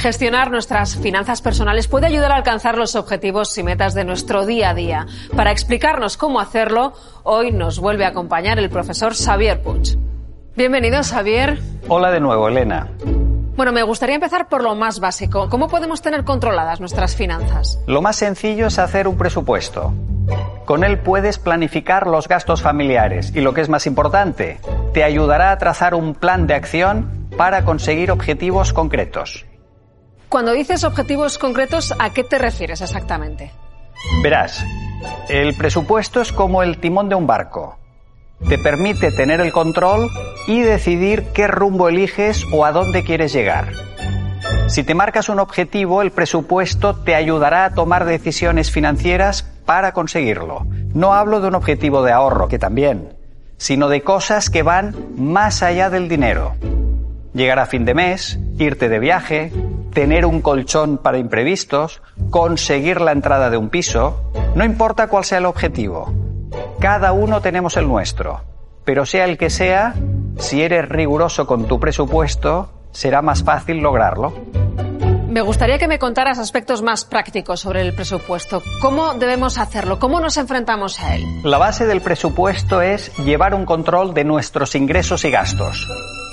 Gestionar nuestras finanzas personales puede ayudar a alcanzar los objetivos y metas de nuestro día a día. Para explicarnos cómo hacerlo, hoy nos vuelve a acompañar el profesor Xavier Puig. Bienvenido, Xavier. Hola de nuevo, Elena. Bueno, me gustaría empezar por lo más básico. ¿Cómo podemos tener controladas nuestras finanzas? Lo más sencillo es hacer un presupuesto. Con él puedes planificar los gastos familiares y lo que es más importante, te ayudará a trazar un plan de acción para conseguir objetivos concretos. Cuando dices objetivos concretos, ¿a qué te refieres exactamente? Verás, el presupuesto es como el timón de un barco. Te permite tener el control y decidir qué rumbo eliges o a dónde quieres llegar. Si te marcas un objetivo, el presupuesto te ayudará a tomar decisiones financieras para conseguirlo. No hablo de un objetivo de ahorro, que también, sino de cosas que van más allá del dinero. Llegar a fin de mes, irte de viaje, tener un colchón para imprevistos, conseguir la entrada de un piso, no importa cuál sea el objetivo. Cada uno tenemos el nuestro, pero sea el que sea, si eres riguroso con tu presupuesto, será más fácil lograrlo. Me gustaría que me contaras aspectos más prácticos sobre el presupuesto. ¿Cómo debemos hacerlo? ¿Cómo nos enfrentamos a él? La base del presupuesto es llevar un control de nuestros ingresos y gastos.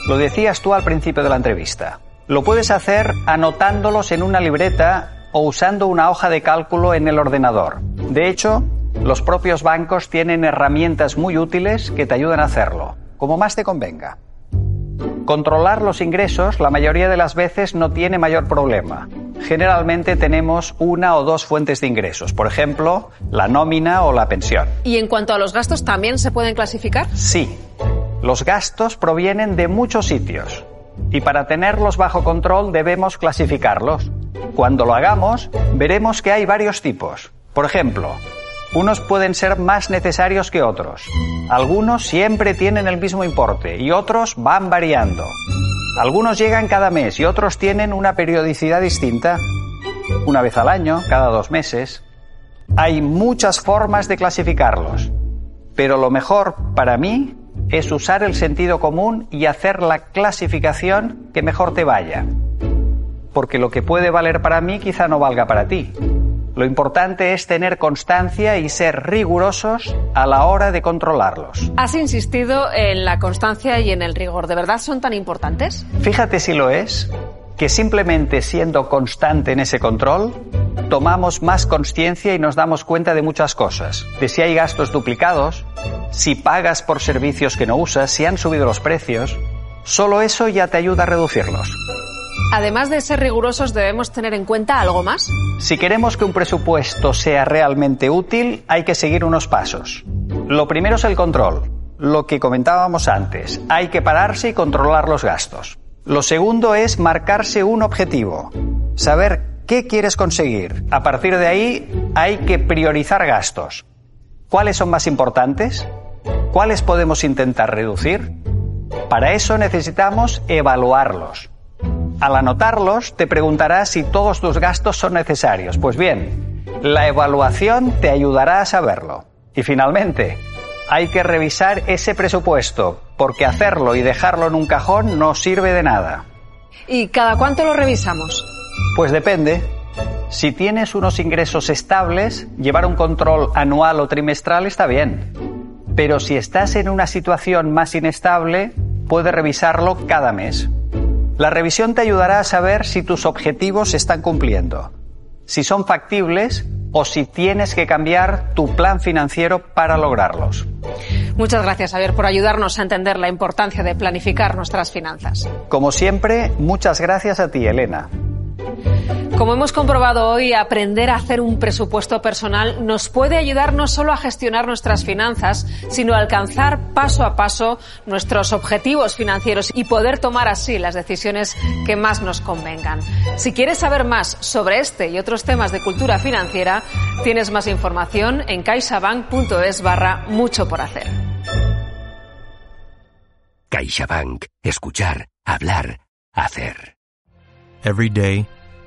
Lo decías tú al principio de la entrevista. Lo puedes hacer anotándolos en una libreta o usando una hoja de cálculo en el ordenador. De hecho, los propios bancos tienen herramientas muy útiles que te ayudan a hacerlo, como más te convenga. Controlar los ingresos la mayoría de las veces no tiene mayor problema. Generalmente tenemos una o dos fuentes de ingresos, por ejemplo, la nómina o la pensión. ¿Y en cuanto a los gastos también se pueden clasificar? Sí. Los gastos provienen de muchos sitios y para tenerlos bajo control debemos clasificarlos. Cuando lo hagamos, veremos que hay varios tipos. Por ejemplo, unos pueden ser más necesarios que otros. Algunos siempre tienen el mismo importe y otros van variando. Algunos llegan cada mes y otros tienen una periodicidad distinta. Una vez al año, cada dos meses. Hay muchas formas de clasificarlos. Pero lo mejor para mí es usar el sentido común y hacer la clasificación que mejor te vaya. Porque lo que puede valer para mí quizá no valga para ti. Lo importante es tener constancia y ser rigurosos a la hora de controlarlos. Has insistido en la constancia y en el rigor. ¿De verdad son tan importantes? Fíjate si lo es, que simplemente siendo constante en ese control, tomamos más conciencia y nos damos cuenta de muchas cosas. De si hay gastos duplicados, si pagas por servicios que no usas, si han subido los precios. Solo eso ya te ayuda a reducirlos. Además de ser rigurosos, ¿debemos tener en cuenta algo más? Si queremos que un presupuesto sea realmente útil, hay que seguir unos pasos. Lo primero es el control, lo que comentábamos antes. Hay que pararse y controlar los gastos. Lo segundo es marcarse un objetivo, saber qué quieres conseguir. A partir de ahí hay que priorizar gastos. ¿Cuáles son más importantes? ¿Cuáles podemos intentar reducir? Para eso necesitamos evaluarlos. Al anotarlos, te preguntarás si todos tus gastos son necesarios. Pues bien, la evaluación te ayudará a saberlo. Y finalmente, hay que revisar ese presupuesto, porque hacerlo y dejarlo en un cajón no sirve de nada. ¿Y cada cuánto lo revisamos? Pues depende. Si tienes unos ingresos estables, llevar un control anual o trimestral está bien. Pero si estás en una situación más inestable, puedes revisarlo cada mes. La revisión te ayudará a saber si tus objetivos se están cumpliendo, si son factibles o si tienes que cambiar tu plan financiero para lograrlos. Muchas gracias, Javier, por ayudarnos a entender la importancia de planificar nuestras finanzas. Como siempre, muchas gracias a ti, Elena. Como hemos comprobado hoy, aprender a hacer un presupuesto personal nos puede ayudar no solo a gestionar nuestras finanzas, sino a alcanzar paso a paso nuestros objetivos financieros y poder tomar así las decisiones que más nos convengan. Si quieres saber más sobre este y otros temas de cultura financiera, tienes más información en caixabank.es barra mucho por hacer. CaixaBank. Escuchar, hablar, hacer. Every day,